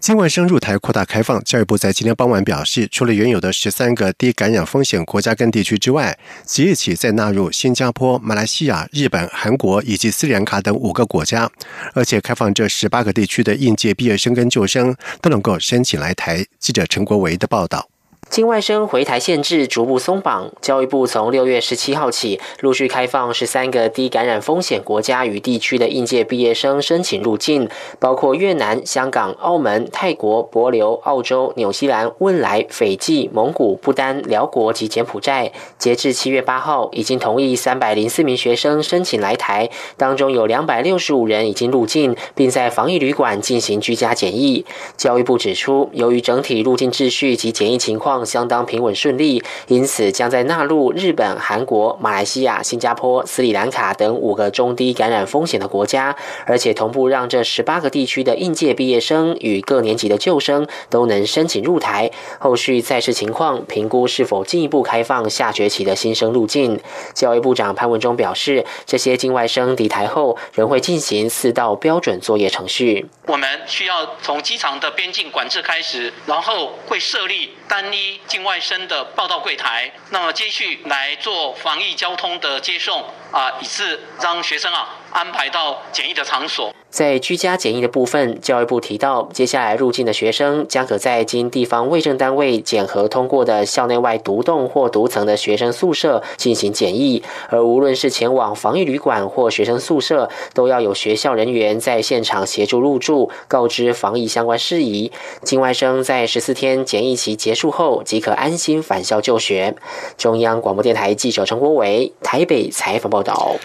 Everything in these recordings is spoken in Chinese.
境外生入台扩大开放，教育部在今天傍晚表示，除了原有的十三个低感染风险国家跟地区之外，即日起再纳入新加坡、马来西亚、日本、韩国以及斯里兰卡等五个国家，而且开放这十八个地区的应届毕业生跟旧生都能够申请来台。记者陈国维的报道。境外生回台限制逐步松绑，教育部从六月十七号起陆续开放十三个低感染风险国家与地区的应届毕业生申请入境，包括越南、香港、澳门、泰国、博琉、澳洲、纽西兰、汶莱、斐济、蒙古、不丹、辽国及柬埔寨。截至七月八号，已经同意三百零四名学生申请来台，当中有两百六十五人已经入境，并在防疫旅馆进行居家检疫。教育部指出，由于整体入境秩序及检疫情况。相当平稳顺利，因此将在纳入日本、韩国、马来西亚、新加坡、斯里兰卡等五个中低感染风险的国家，而且同步让这十八个地区的应届毕业生与各年级的旧生都能申请入台。后续再视情况评估是否进一步开放下学期的新生入境。教育部长潘文忠表示，这些境外生抵台后仍会进行四道标准作业程序。我们需要从机场的边境管制开始，然后会设立单一。境外生的报到柜台，那么接续来做防疫交通的接送啊，以致让学生啊安排到检疫的场所。在居家检疫的部分，教育部提到，接下来入境的学生将可在经地方卫生单位检核通过的校内外独栋或独层的学生宿舍进行检疫，而无论是前往防疫旅馆或学生宿舍，都要有学校人员在现场协助入住，告知防疫相关事宜。境外生在十四天检疫期结束后，即可安心返校就学。中央广播电台记者陈国伟台北采访报道。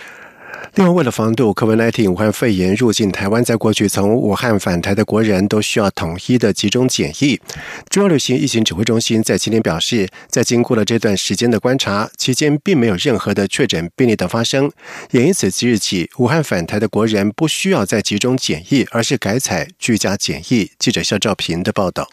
另外，为了防堵 COVID-19 武汉肺炎入境台湾，在过去从武汉返台的国人都需要统一的集中检疫。中央流行疫情指挥中心在今天表示，在经过了这段时间的观察期间，并没有任何的确诊病例的发生，也因此即日起，武汉返台的国人不需要再集中检疫，而是改采居家检疫。记者肖兆平的报道。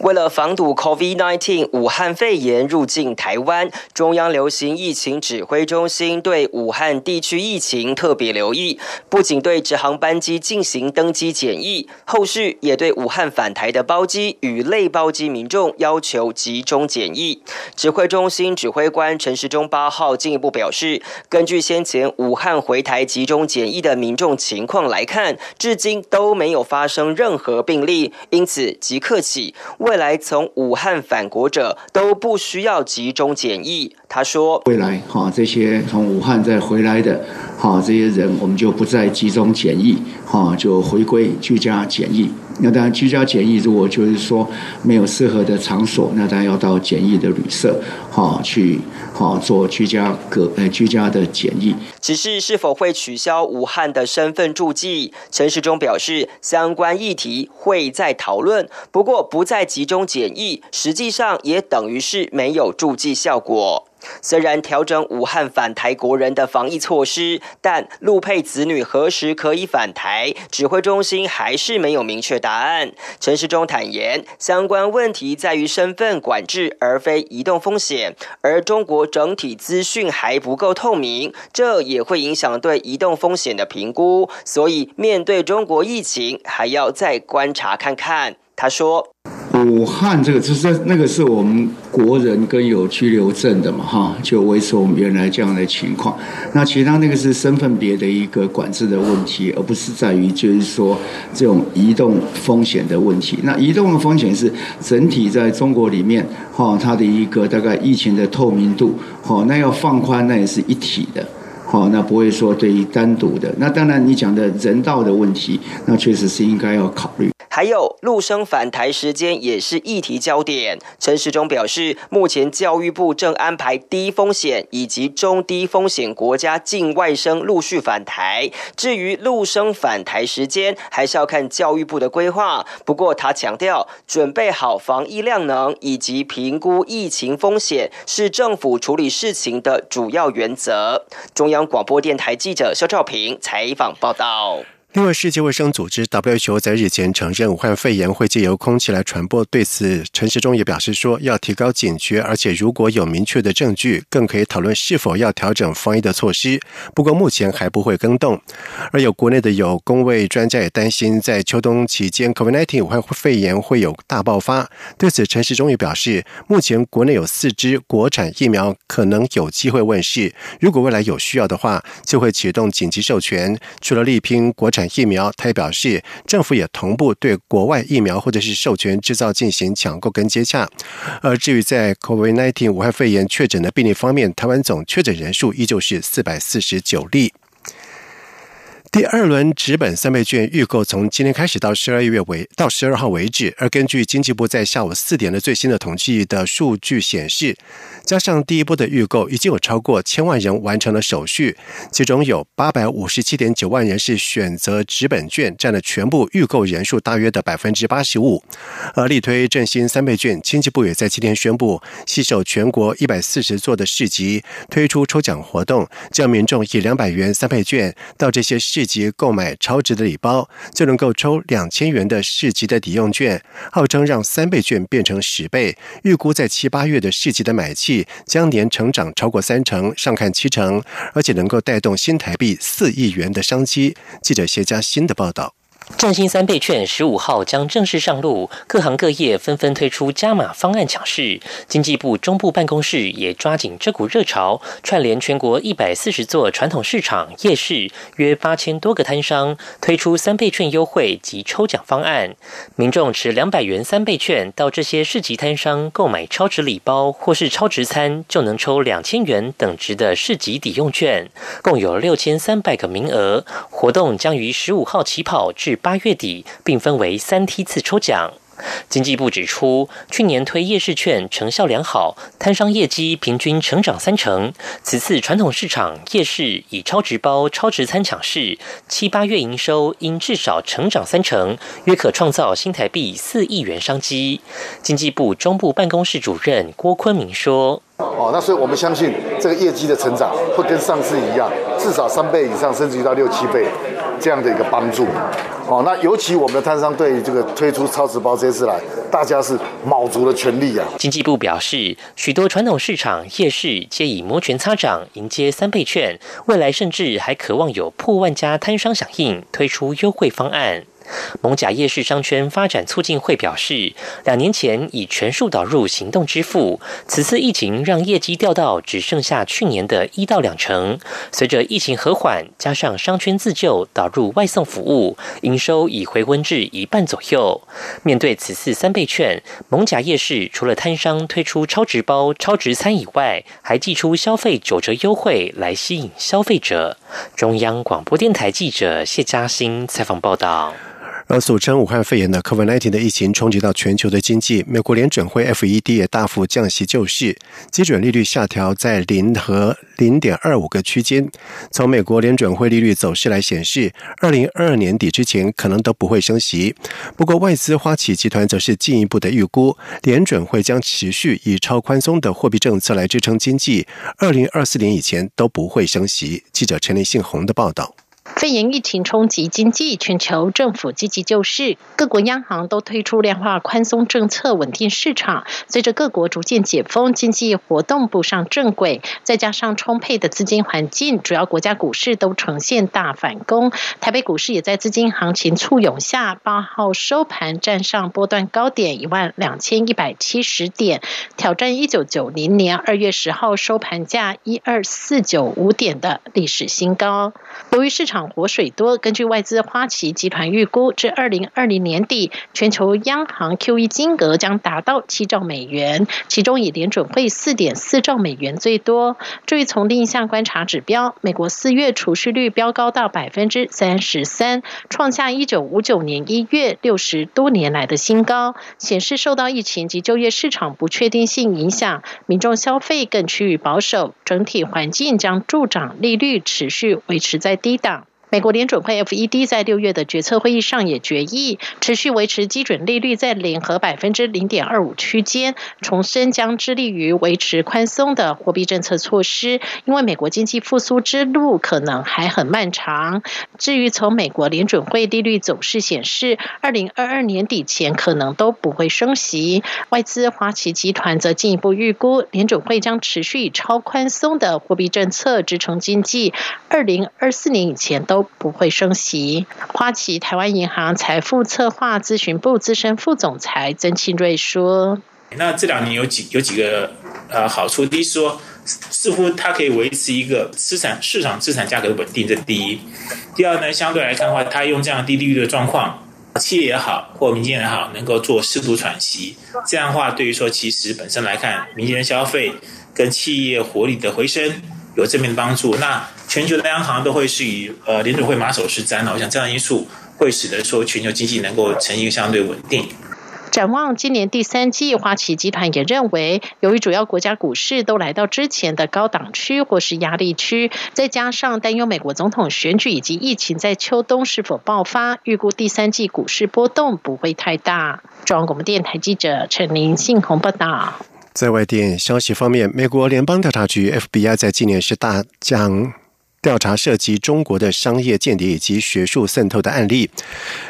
为了防堵 COVID-19 武汉肺炎入境台湾，中央流行疫情指挥中心对武汉地区疫情特别留意，不仅对直航班机进行登机检疫，后续也对武汉返台的包机与类包机民众要求集中检疫。指挥中心指挥官陈时中八号进一步表示，根据先前武汉回台集中检疫的民众情况来看，至今都没有发生任何病例，因此即刻起。未来从武汉返国者都不需要集中检疫。他说：“未来哈，这些从武汉再回来的，哈，这些人我们就不再集中检疫，哈，就回归居家检疫。那当然，居家检疫如果就是说没有适合的场所，那当然要到检疫的旅社，哈，去。”好，做居家隔呃居家的检疫，只是是否会取消武汉的身份注记？陈时中表示，相关议题会在讨论，不过不再集中检疫，实际上也等于是没有注记效果。虽然调整武汉返台国人的防疫措施，但陆配子女何时可以返台，指挥中心还是没有明确答案。陈时中坦言，相关问题在于身份管制，而非移动风险，而中国整体资讯还不够透明，这也会影响对移动风险的评估。所以，面对中国疫情，还要再观察看看。他说。武汉这个就是那个是我们国人跟有居留证的嘛，哈，就维持我们原来这样的情况。那其他那个是身份别的一个管制的问题，而不是在于就是说这种移动风险的问题。那移动的风险是整体在中国里面，哈，它的一个大概疫情的透明度，哈，那要放宽，那也是一体的，好，那不会说对于单独的。那当然你讲的人道的问题，那确实是应该要考虑。还有陆生返台时间也是议题焦点。陈时中表示，目前教育部正安排低风险以及中低风险国家境外生陆续返台，至于陆生返台时间，还是要看教育部的规划。不过他强调，准备好防疫量能以及评估疫情风险是政府处理事情的主要原则。中央广播电台记者肖兆平采访报道。另外，世界卫生组织 WHO 在日前承认武汉肺炎会借由空气来传播。对此，陈时中也表示说，要提高警觉，而且如果有明确的证据，更可以讨论是否要调整防疫的措施。不过，目前还不会更动。而有国内的有工位专家也担心，在秋冬期间，COVID-19 武汉肺炎会有大爆发。对此，陈时中也表示，目前国内有四支国产疫苗可能有机会问世。如果未来有需要的话，就会启动紧急授权。除了力拼国产，疫苗，他也表示，政府也同步对国外疫苗或者是授权制造进行抢购跟接洽。而至于在 COVID-19 武汉肺炎确诊的病例方面，台湾总确诊人数依旧是四百四十九例。第二轮纸本三倍券预购从今天开始到十二月为到十二号为止，而根据经济部在下午四点的最新的统计的数据显示，加上第一波的预购，已经有超过千万人完成了手续，其中有八百五十七点九万人是选择纸本券，占了全部预购人数大约的百分之八十五。而力推振兴三倍券，经济部也在今天宣布，携手全国一百四十座的市集推出抽奖活动，叫民众以两百元三倍券到这些市。及购买超值的礼包，就能够抽两千元的市级的抵用券，号称让三倍券变成十倍。预估在七八月的市级的买气将年成长超过三成，上看七成，而且能够带动新台币四亿元的商机。记者谢佳新的报道。振兴三倍券十五号将正式上路，各行各业纷纷推出加码方案抢市。经济部中部办公室也抓紧这股热潮，串联全国一百四十座传统市场、夜市，约八千多个摊商，推出三倍券优惠及抽奖方案。民众持两百元三倍券到这些市级摊商购买超值礼包或是超值餐，就能抽两千元等值的市级抵用券，共有六千三百个名额。活动将于十五号起跑至。八月底，并分为三梯次抽奖。经济部指出，去年推夜市券成效良好，摊商业绩平均成长三成。此次传统市场夜市以超值包、超值餐抢市，七八月营收应至少成长三成，约可创造新台币四亿元商机。经济部中部办公室主任郭坤明说。哦，那所以我们相信这个业绩的成长会跟上次一样，至少三倍以上，甚至于到六七倍这样的一个帮助。哦，那尤其我们的摊商对这个推出超值包这次来，大家是卯足了全力啊。经济部表示，许多传统市场夜市皆以摩拳擦掌迎接三倍券，未来甚至还渴望有破万家摊商响应，推出优惠方案。蒙甲夜市商圈发展促进会表示，两年前已全数导入行动支付，此次疫情让业绩掉到只剩下去年的一到两成。随着疫情和缓，加上商圈自救导入外送服务，营收已回温至一半左右。面对此次三倍券，蒙甲夜市除了摊商推出超值包、超值餐以外，还寄出消费九折优惠来吸引消费者。中央广播电台记者谢嘉欣采访报道。而俗称武汉肺炎的 COVID-19 的疫情冲击到全球的经济，美国联准会 FED 也大幅降息救市，基准利率下调在零和零点二五个区间。从美国联准会利率走势来显示，二零二二年底之前可能都不会升息。不过，外资花旗集团则是进一步的预估，联准会将持续以超宽松的货币政策来支撑经济，二零二四年以前都不会升息。记者陈立信宏的报道。肺炎疫情冲击经济，全球政府积极救市，各国央行都推出量化宽松政策，稳定市场。随着各国逐渐解封，经济活动步上正轨，再加上充沛的资金环境，主要国家股市都呈现大反攻。台北股市也在资金行情簇拥下，八号收盘站上波段高点一万两千一百七十点，挑战一九九零年二月十号收盘价一二四九五点的历史新高。由于市场活水多。根据外资花旗集团预估，至二零二零年底，全球央行 QE 金额将达到七兆美元，其中以联准会四点四兆美元最多。至于从另一项观察指标，美国四月储蓄率飙高到百分之三十三，创下一九五九年一月六十多年来的新高，显示受到疫情及就业市场不确定性影响，民众消费更趋于保守，整体环境将助长利率持续维持在低档。美国联准会 FED 在六月的决策会议上也决议，持续维持基准利率在联合百分之零点二五区间，重申将致力于维持宽松的货币政策措施，因为美国经济复苏之路可能还很漫长。至于从美国联准会利率走势显示，二零二二年底前可能都不会升息。外资花旗集团则进一步预估，联准会将持续以超宽松的货币政策支撑经济，二零二四年以前都。不会升息。花旗台湾银行财富策划咨询部资深副总裁曾庆瑞说：“那这两年有几有几个呃好处，第一说似乎它可以维持一个资产市场资产价格的稳定，这第一。第二呢，相对来看的话，它用这样低利率的状况，企业也好或民间也好，能够做适度喘息。这样的话，对于说其实本身来看，民间消费跟企业活力的回升有正面的帮助。那全球的央行都会是以呃联储会马首是瞻了，我想这样因素会使得说全球经济能够呈一个相对稳定。展望今年第三季，花旗集团也认为，由于主要国家股市都来到之前的高档区或是压力区，再加上担忧美国总统选举以及疫情在秋冬是否爆发，预估第三季股市波动不会太大。中央广播电台记者陈林信鸿报道。在外电消息方面，美国联邦调查局 FBI 在今年是大将。调查涉及中国的商业间谍以及学术渗透的案例。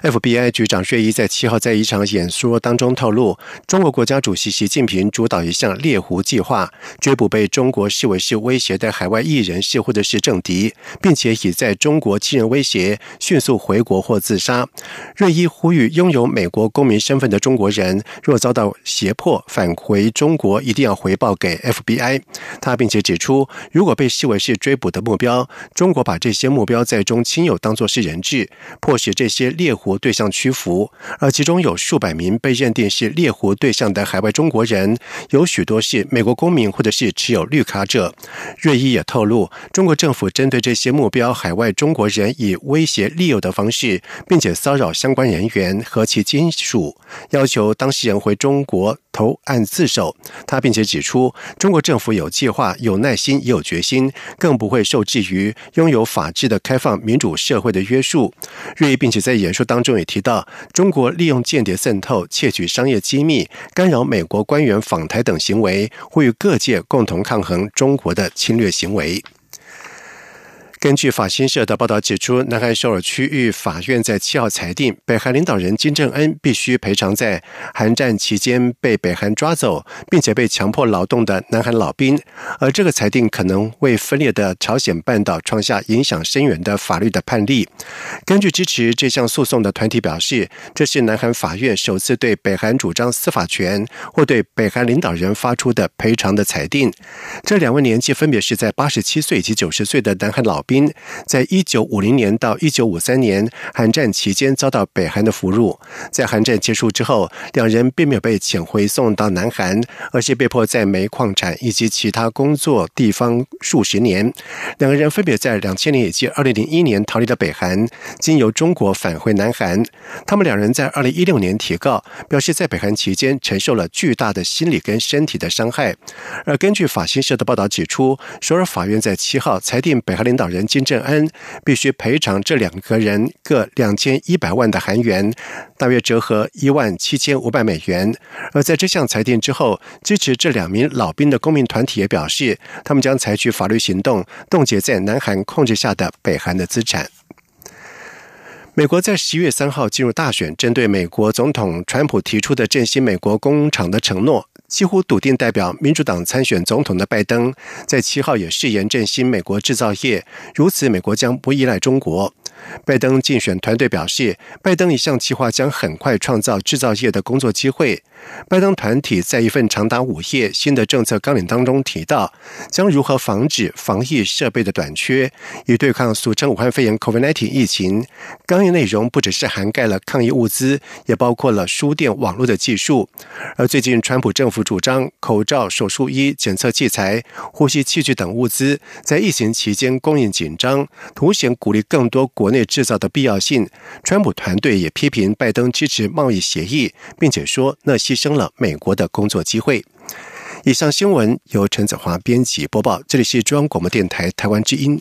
FBI 局长瑞伊在七号在一场演说当中透露，中国国家主席习近平主导一项猎狐计划，追捕被中国视为是威胁的海外艺人士或者是政敌，并且已在中国亲人威胁迅速回国或自杀。瑞伊呼吁拥有美国公民身份的中国人，若遭到胁迫返回中国，一定要回报给 FBI。他并且指出，如果被视为是追捕的目标，中国把这些目标在中亲友当作是人质，迫使这些猎狐对象屈服，而其中有数百名被认定是猎狐对象的海外中国人，有许多是美国公民或者是持有绿卡者。瑞伊也透露，中国政府针对这些目标海外中国人以威胁利诱的方式，并且骚扰相关人员和其亲属，要求当事人回中国。投案自首，他并且指出，中国政府有计划、有耐心、也有决心，更不会受制于拥有法治的开放民主社会的约束。瑞并且在演说当中也提到，中国利用间谍渗透、窃取商业机密、干扰美国官员访台等行为，呼吁各界共同抗衡中国的侵略行为。根据法新社的报道指出，南韩首尔区域法院在七号裁定，北韩领导人金正恩必须赔偿在韩战期间被北韩抓走并且被强迫劳动的南韩老兵，而这个裁定可能为分裂的朝鲜半岛创下影响深远的法律的判例。根据支持这项诉讼的团体表示，这是南韩法院首次对北韩主张司法权或对北韩领导人发出的赔偿的裁定。这两位年纪分别是在八十七岁以及九十岁的南韩老兵。在一九五零年到一九五三年韩战期间遭到北韩的俘虏，在韩战结束之后，两人并没有被遣回送到南韩，而是被迫在煤矿产以及其他工作地方数十年。两个人分别在两千年以及二零零一年逃离了北韩，经由中国返回南韩。他们两人在二零一六年提告，表示在北韩期间承受了巨大的心理跟身体的伤害。而根据法新社的报道指出，首尔法院在七号裁定北韩领导人人。金正恩必须赔偿这两个人各两千一百万的韩元，大约折合一万七千五百美元。而在这项裁定之后，支持这两名老兵的公民团体也表示，他们将采取法律行动，冻结在南韩控制下的北韩的资产。美国在十一月三号进入大选，针对美国总统川普提出的振兴美国工厂的承诺。几乎笃定代表民主党参选总统的拜登，在七号也誓言振兴美国制造业，如此美国将不依赖中国。拜登竞选团队表示，拜登一项计划将很快创造制造业的工作机会。拜登团体在一份长达五页新的政策纲领当中提到，将如何防止防疫设备的短缺，以对抗俗称武汉肺炎 （COVID-19） 疫情。纲领内容不只是涵盖了抗疫物资，也包括了输电网络的技术。而最近，川普政府主张口罩、手术衣、检测器材、呼吸器具等物资在疫情期间供应紧张，凸显鼓励更多国内制造的必要性。川普团队也批评拜登支持贸易协议，并且说那牺牲了美国的工作机会。以上新闻由陈子华编辑播报，这里是中央广播电台台湾之音。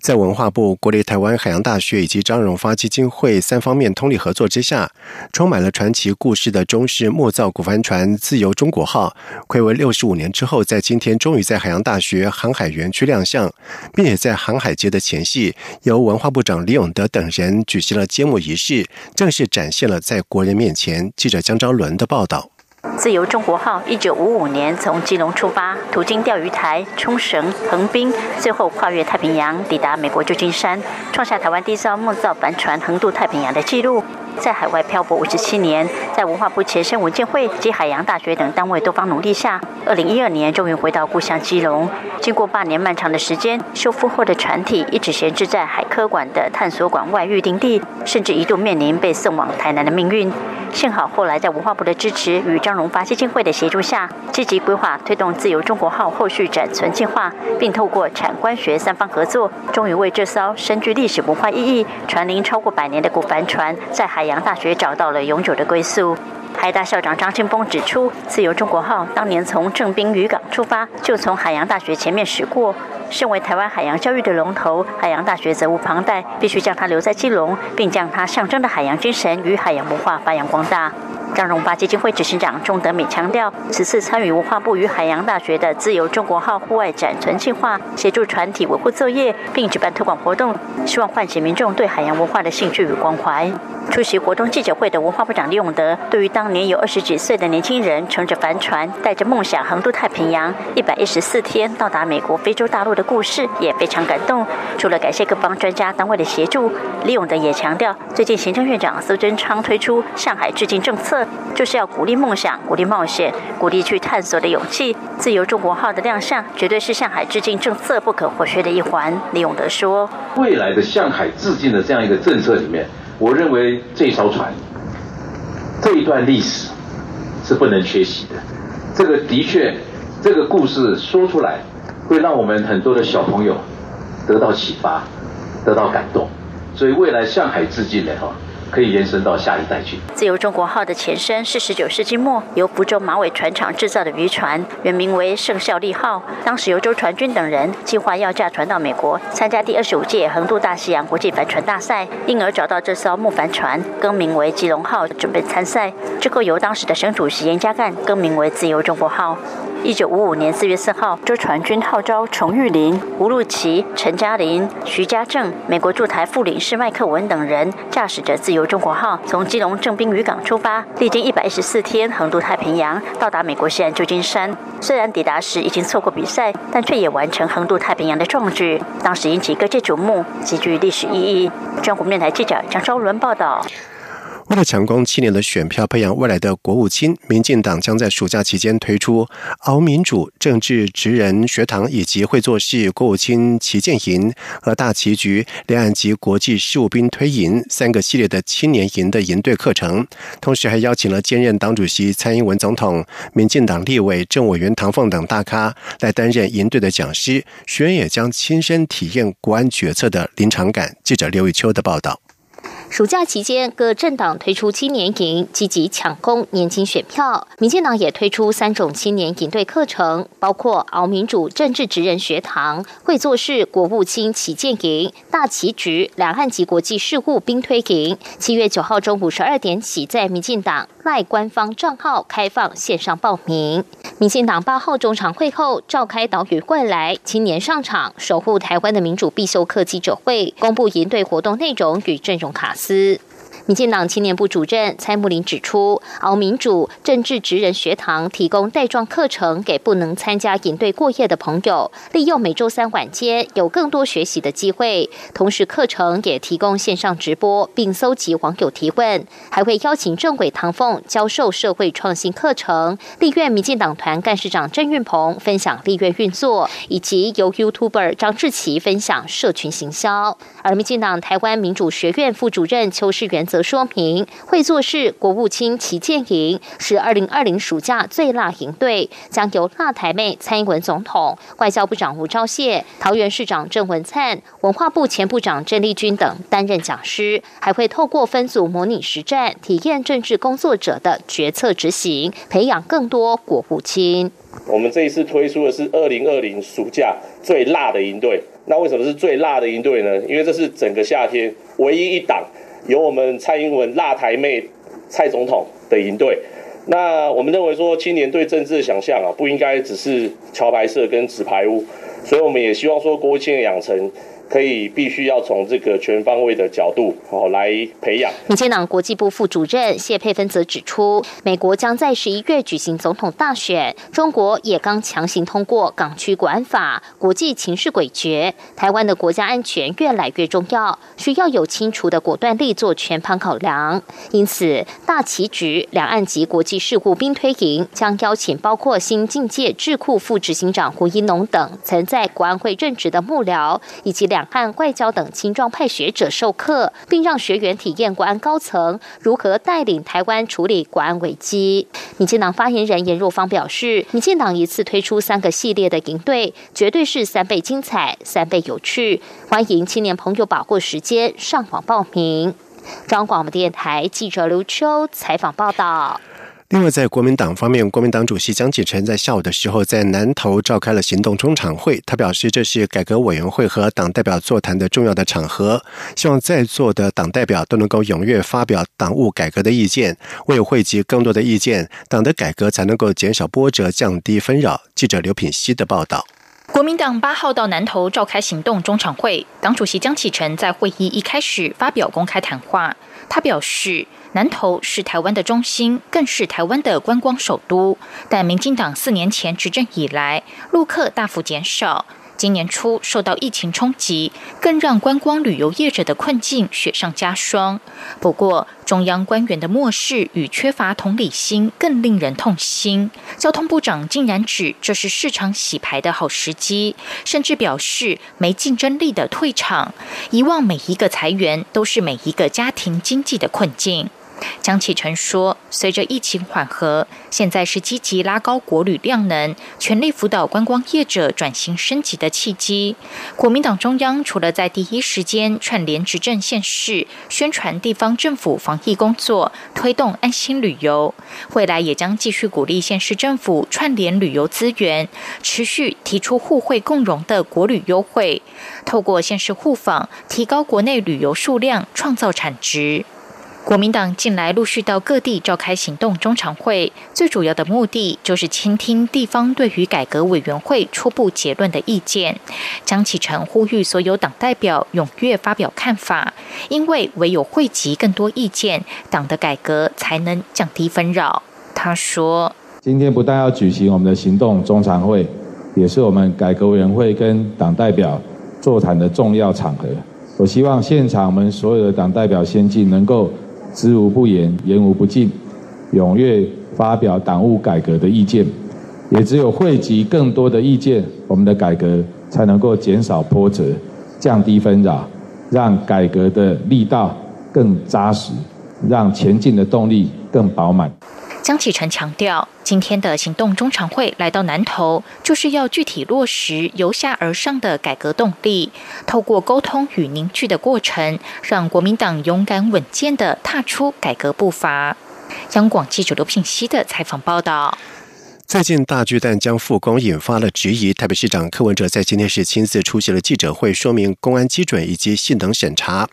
在文化部、国立台湾海洋大学以及张荣发基金会三方面通力合作之下，充满了传奇故事的中式木造古帆船“自由中国号”，暌违六十五年之后，在今天终于在海洋大学航海园区亮相，并且在航海节的前夕，由文化部长李永德等人举行了揭幕仪式，正式展现了在国人面前。记者江昭伦的报道。自由中国号一九五五年从基隆出发，途经钓鱼台、冲绳、横滨，最后跨越太平洋，抵达美国旧金山，创下台湾第一艘木造帆船横渡太平洋的纪录。在海外漂泊五十七年，在文化部前身文建会及海洋大学等单位多方努力下，二零一二年终于回到故乡基隆。经过八年漫长的时间，修复后的船体一直闲置在海科馆的探索馆外预定地，甚至一度面临被送往台南的命运。幸好后来在文化部的支持与张荣发基金会的协助下，积极规划推动自由中国号后续展存计划，并透过产官学三方合作，终于为这艘深具历史文化意义、船龄超过百年的古帆船，在海洋大学找到了永久的归宿。Brasil. 海大校长张清峰指出，自由中国号当年从正滨渔港出发，就从海洋大学前面驶过。身为台湾海洋教育的龙头，海洋大学责无旁贷，必须将它留在基隆，并将它象征的海洋精神与海洋文化发扬光大。张荣发基金会执行长钟德美强调，此次参与文化部与海洋大学的“自由中国号”户外展存计划，协助船体维护作业，并举办推广活动，希望唤起民众对海洋文化的兴趣与关怀。出席活动记者会的文化部长李永德，对于当当年有二十几岁的年轻人乘着帆船，带着梦想横渡太平洋，一百一十四天到达美国、非洲大陆的故事，也非常感动。除了感谢各方专家单位的协助，李永德也强调，最近行政院长苏贞昌推出向海致敬政策，就是要鼓励梦想、鼓励冒险、鼓励去探索的勇气。自由中国号的亮相，绝对是向海致敬政策不可或缺的一环。李永德说：“未来的向海致敬的这样一个政策里面。”我认为这艘船，这一段历史是不能缺席的。这个的确，这个故事说出来，会让我们很多的小朋友得到启发，得到感动。所以未来向海致敬的哈。可以延伸到下一代去。自由中国号的前身是十九世纪末由福州马尾船厂制造的渔船，原名为圣效力号。当时由周传军等人计划要驾船到美国参加第二十五届横渡大西洋国际帆船大赛，因而找到这艘木帆船，更名为基隆号，准备参赛。之后由当时的省主席严家淦更名为自由中国号。一九五五年四月四号，周传军号召崇玉林、吴路奇、陈嘉玲、徐家正、美国驻台副领事麦克文等人，驾驶着自由中国号从基隆正滨渔港出发，历经一百一十四天横渡太平洋，到达美国西岸旧金山。虽然抵达时已经错过比赛，但却也完成横渡太平洋的壮举，当时引起各界瞩目，极具历史意义。中国面台记者张昭伦报道。为了抢攻七年的选票，培养未来的国务卿，民进党将在暑假期间推出“熬民主政治职人学堂”以及“会做事国务卿旗舰营”和“大棋局两岸及国际事务兵推营”三个系列的青年营的营队课程。同时，还邀请了兼任党主席蔡英文总统、民进党立委政委员唐凤等大咖来担任营队的讲师，学员也将亲身体验国安决策的临场感。记者刘玉秋的报道。暑假期间，各政党推出青年营，积极抢攻年轻选票。民进党也推出三种青年营队课程，包括熬民主政治职人学堂、会做事国务卿旗舰营、大棋局两岸及国际事务兵推营。七月九号中午十二点起，在民进党赖官方账号开放线上报名。民进党八号中场会后召开岛屿外来青年上场守护台湾的民主必修课记者会，公布营队活动内容与阵容卡司。民进党青年部主任蔡木林指出，熬民主政治职人学堂提供带状课程给不能参加营队过夜的朋友，利用每周三晚间有更多学习的机会。同时，课程也提供线上直播，并搜集网友提问，还会邀请政委唐凤教授社会创新课程。立院民进党团干事长郑运鹏分享立院运作，以及由 YouTuber 张志奇分享社群行销。而民进党台湾民主学院副主任邱世元则说明，会做事国务卿旗舰营是二零二零暑假最辣营队，将由辣台妹蔡英文总统、外交部长吴钊燮、桃园市长郑文灿、文化部前部长郑丽君等担任讲师，还会透过分组模拟实战，体验政治工作者的决策执行，培养更多国务卿。我们这一次推出的是二零二零暑假最辣的营队。那为什么是最辣的营队呢？因为这是整个夏天唯一一档由我们蔡英文辣台妹蔡总统的营队。那我们认为说，青年对政治的想象啊，不应该只是桥牌社跟纸牌屋，所以我们也希望说，国青的养成。可以必须要从这个全方位的角度哦来培养。民进党国际部副主任谢佩芬则指出，美国将在十一月举行总统大选，中国也刚强行通过港区国安法，国际情势诡谲，台湾的国家安全越来越重要，需要有清楚的果断力做全盘考量。因此，大棋局两岸及国际事务兵推营将邀请包括新境界智库副执行长胡一农等曾在国安会任职的幕僚以及。两和外交等青壮派学者授课，并让学员体验国安高层如何带领台湾处理国安危机。民进党发言人严若芳表示，民进党一次推出三个系列的营队，绝对是三倍精彩、三倍有趣。欢迎青年朋友把握时间上网报名。中央广播电台记者刘秋采访报道。另外，在国民党方面，国民党主席江启臣在下午的时候在南投召开了行动中场会。他表示，这是改革委员会和党代表座谈的重要的场合，希望在座的党代表都能够踊跃发表党务改革的意见。为汇集更多的意见，党的改革才能够减少波折、降低纷扰。记者刘品希的报道。国民党八号到南投召开行动中场会，党主席江启臣在会议一开始发表公开谈话，他表示。南投是台湾的中心，更是台湾的观光首都。但民进党四年前执政以来，陆客大幅减少。今年初受到疫情冲击，更让观光旅游业者的困境雪上加霜。不过，中央官员的漠视与缺乏同理心更令人痛心。交通部长竟然指这是市场洗牌的好时机，甚至表示没竞争力的退场。遗忘每一个裁员都是每一个家庭经济的困境。江启臣说：“随着疫情缓和，现在是积极拉高国旅量能、全力辅导观光业者转型升级的契机。国民党中央除了在第一时间串联执政县市，宣传地方政府防疫工作，推动安心旅游，未来也将继续鼓励县市政府串联旅游资源，持续提出互惠共荣的国旅优惠，透过县市互访，提高国内旅游数量，创造产值。”国民党近来陆续到各地召开行动中常会，最主要的目的就是倾听地方对于改革委员会初步结论的意见。江启臣呼吁所有党代表踊跃发表看法，因为唯有汇集更多意见，党的改革才能降低纷扰。他说：“今天不但要举行我们的行动中常会，也是我们改革委员会跟党代表座谈的重要场合。我希望现场我们所有的党代表先进能够。”知无不言，言无不尽，踊跃发表党务改革的意见，也只有汇集更多的意见，我们的改革才能够减少波折，降低纷扰，让改革的力道更扎实，让前进的动力更饱满。江启臣强调，今天的行动中常会来到南投，就是要具体落实由下而上的改革动力，透过沟通与凝聚的过程，让国民党勇敢稳健地踏出改革步伐。央广记者刘品熙的采访报道。最近大巨蛋将复工引发了质疑。台北市长柯文哲在今天是亲自出席了记者会，说明公安基准以及性能审查。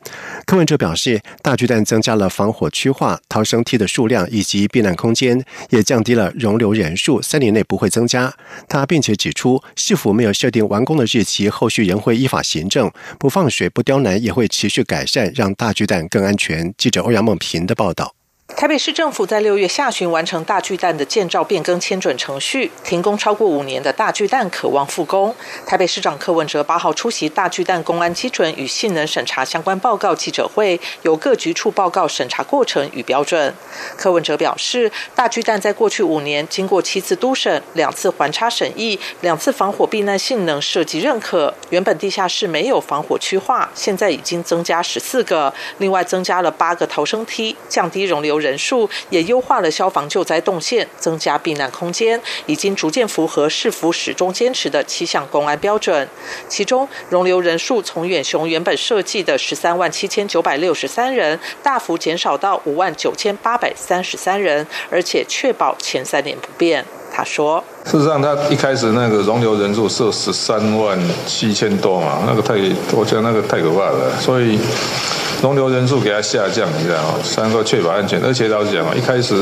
柯文哲表示，大巨蛋增加了防火区化、逃生梯的数量以及避难空间，也降低了容留人数，三年内不会增加。他并且指出，市府没有设定完工的日期，后续仍会依法行政，不放水、不刁难，也会持续改善，让大巨蛋更安全。记者欧阳梦平的报道。台北市政府在六月下旬完成大巨蛋的建造变更签准程序，停工超过五年的大巨蛋渴望复工。台北市长柯文哲八号出席大巨蛋公安基准与性能审查相关报告记者会，由各局处报告审查过程与标准。柯文哲表示，大巨蛋在过去五年经过七次督审、两次环差审议、两次防火避难性能设计认可，原本地下室没有防火区划，现在已经增加十四个，另外增加了八个逃生梯，降低容留。人数也优化了消防救灾动线，增加避难空间，已经逐渐符合市府始终坚持的七项公安标准。其中，容留人数从远雄原本设计的十三万七千九百六十三人，大幅减少到五万九千八百三十三人，而且确保前三年不变。他说：“事实上，他一开始那个容留人数设十三万七千多嘛，那个太，我觉得那个太可怕了，所以。”容留人数给它下降，你知道吗？三个确保安全。而且老实讲啊，一开始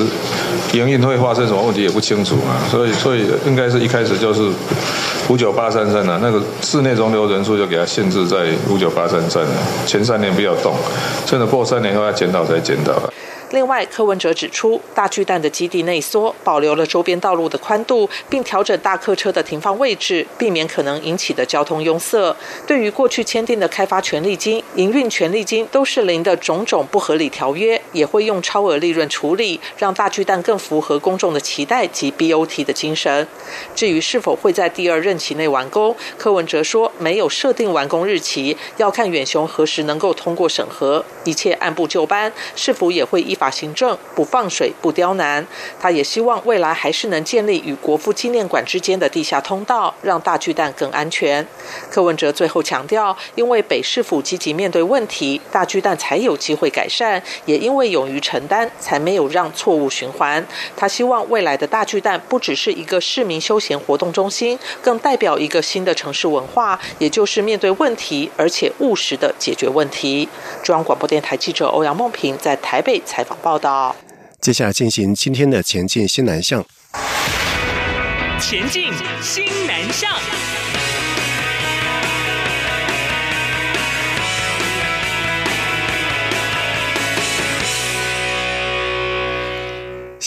营运会发生什么问题也不清楚嘛，所以所以应该是一开始就是五九八三三啊，那个室内容留人数就给它限制在五九八三三了。前三年不要动，趁着过三年后要检讨再检讨。另外，柯文哲指出，大巨蛋的基地内缩，保留了周边道路的宽度，并调整大客车的停放位置，避免可能引起的交通拥塞。对于过去签订的开发权利金、营运权利金都是零的种种不合理条约，也会用超额利润处理，让大巨蛋更符合公众的期待及 BOT 的精神。至于是否会在第二任期内完工，柯文哲说没有设定完工日期，要看远雄何时能够通过审核，一切按部就班，是否也会依。法行政不放水不刁难，他也希望未来还是能建立与国父纪念馆之间的地下通道，让大巨蛋更安全。柯文哲最后强调，因为北市府积极面对问题，大巨蛋才有机会改善；也因为勇于承担，才没有让错误循环。他希望未来的大巨蛋不只是一个市民休闲活动中心，更代表一个新的城市文化，也就是面对问题而且务实的解决问题。中央广播电台记者欧阳梦平在台北采访。报道。接下来进行今天的前进新南向。前进新南向。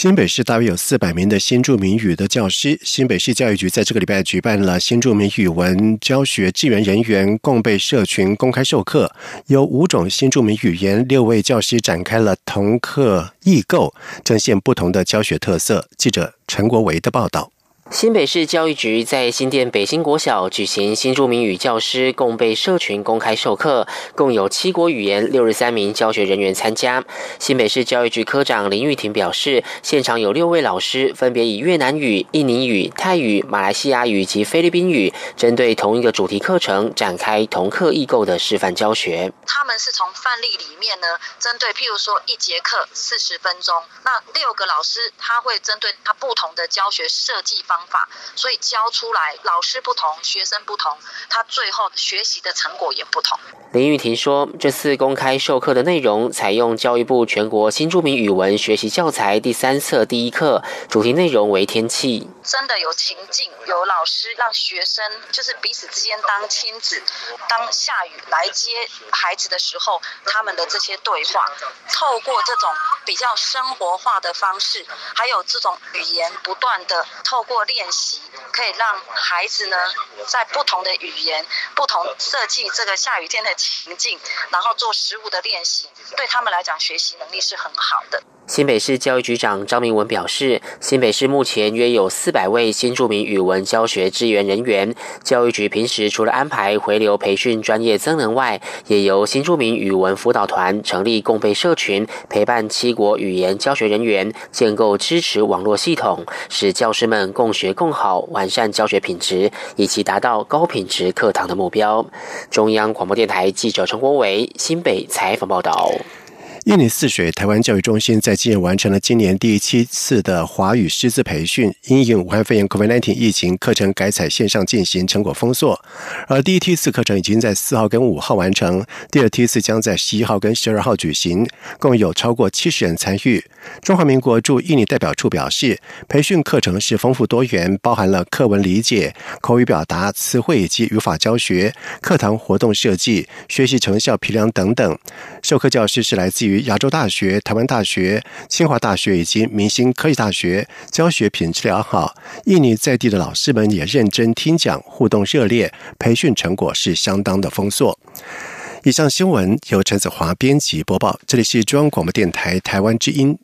新北市大约有四百名的新著名语的教师。新北市教育局在这个礼拜举办了新著名语文教学支援人员共备社群公开授课，由五种新著名语言，六位教师展开了同课异构，呈现不同的教学特色。记者陈国维的报道。新北市教育局在新店北新国小举行新著名语教师共备社群公开授课，共有七国语言六十三名教学人员参加。新北市教育局科长林玉婷表示，现场有六位老师，分别以越南语、印尼语、泰语、马来西亚语及菲律宾语，针对同一个主题课程展开同课异构的示范教学。他们是从范例里面呢，针对譬如说一节课四十分钟，那六个老师他会针对他不同的教学设计方。法，所以教出来老师不同，学生不同，他最后学习的成果也不同。林玉婷说，这次公开授课的内容采用教育部全国新著名语文学习教材第三册第一课，主题内容为天气。真的有情境，有老师让学生就是彼此之间当亲子，当下雨来接孩子的时候，他们的这些对话，透过这种比较生活化的方式，还有这种语言不断的透过。练习可以让孩子呢，在不同的语言、不同设计这个下雨天的情境，然后做实物的练习，对他们来讲，学习能力是很好的。新北市教育局长张明文表示，新北市目前约有四百位新著名语文教学支援人员。教育局平时除了安排回流培训专业增能外，也由新著名语文辅导团成立共备社群，陪伴七国语言教学人员，建构支持网络系统，使教师们共学共好，完善教学品质，以及达到高品质课堂的目标。中央广播电台记者陈国伟新北采访报道。印尼泗水台湾教育中心在今日完成了今年第七次的华语师资培训，因应武汉肺炎 （COVID-19） 疫情，课程改采线上进行，成果丰硕。而第一梯次课程已经在四号跟五号完成，第二梯次将在十一号跟十二号举行，共有超过七十人参与。中华民国驻印尼代表处表示，培训课程是丰富多元，包含了课文理解、口语表达、词汇以及语法教学、课堂活动设计、学习成效评量等等。授课教师是来自于。于亚洲大学、台湾大学、清华大学以及明星科技大学，教学品质良好。印尼在地的老师们也认真听讲，互动热烈，培训成果是相当的丰硕。以上新闻由陈子华编辑播报，这里是中央广播电台台湾之音。